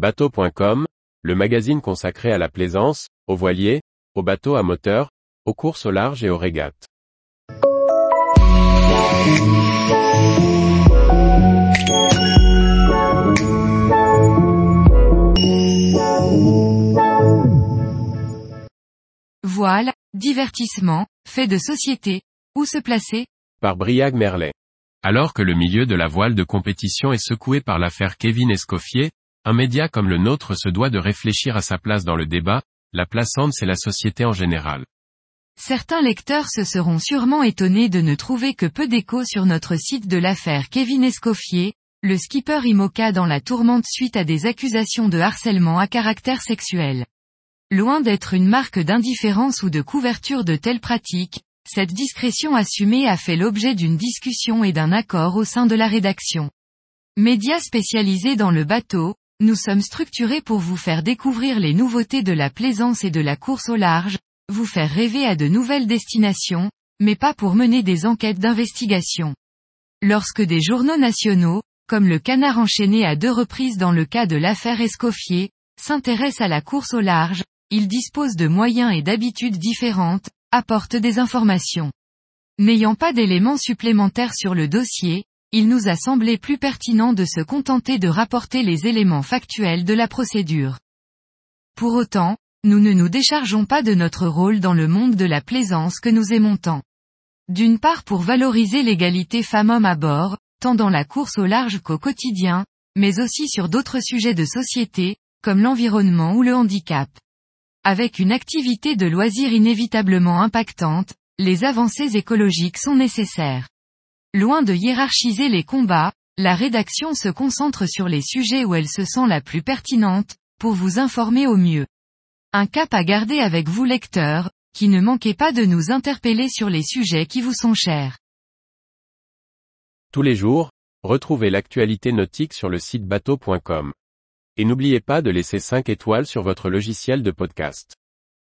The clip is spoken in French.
Bateau.com, le magazine consacré à la plaisance, aux voiliers, aux bateaux à moteur, aux courses au large et aux régates. Voile, divertissement, fait de société, où se placer? Par Briag Merlet. Alors que le milieu de la voile de compétition est secoué par l'affaire Kevin Escoffier, un média comme le nôtre se doit de réfléchir à sa place dans le débat, la plaçante c'est la société en général. Certains lecteurs se seront sûrement étonnés de ne trouver que peu d'écho sur notre site de l'affaire Kevin Escoffier, le skipper IMOCA dans la tourmente suite à des accusations de harcèlement à caractère sexuel. Loin d'être une marque d'indifférence ou de couverture de telles pratiques, cette discrétion assumée a fait l'objet d'une discussion et d'un accord au sein de la rédaction. Média spécialisé dans le bateau, nous sommes structurés pour vous faire découvrir les nouveautés de la plaisance et de la course au large, vous faire rêver à de nouvelles destinations, mais pas pour mener des enquêtes d'investigation. Lorsque des journaux nationaux, comme le Canard enchaîné à deux reprises dans le cas de l'affaire Escoffier, s'intéressent à la course au large, ils disposent de moyens et d'habitudes différentes, apportent des informations. N'ayant pas d'éléments supplémentaires sur le dossier, il nous a semblé plus pertinent de se contenter de rapporter les éléments factuels de la procédure. Pour autant, nous ne nous déchargeons pas de notre rôle dans le monde de la plaisance que nous aimons tant. D'une part pour valoriser l'égalité femmes-hommes à bord, tant dans la course au large qu'au quotidien, mais aussi sur d'autres sujets de société, comme l'environnement ou le handicap. Avec une activité de loisir inévitablement impactante, les avancées écologiques sont nécessaires. Loin de hiérarchiser les combats, la rédaction se concentre sur les sujets où elle se sent la plus pertinente, pour vous informer au mieux. Un cap à garder avec vous lecteurs, qui ne manquez pas de nous interpeller sur les sujets qui vous sont chers. Tous les jours, retrouvez l'actualité nautique sur le site bateau.com. Et n'oubliez pas de laisser 5 étoiles sur votre logiciel de podcast.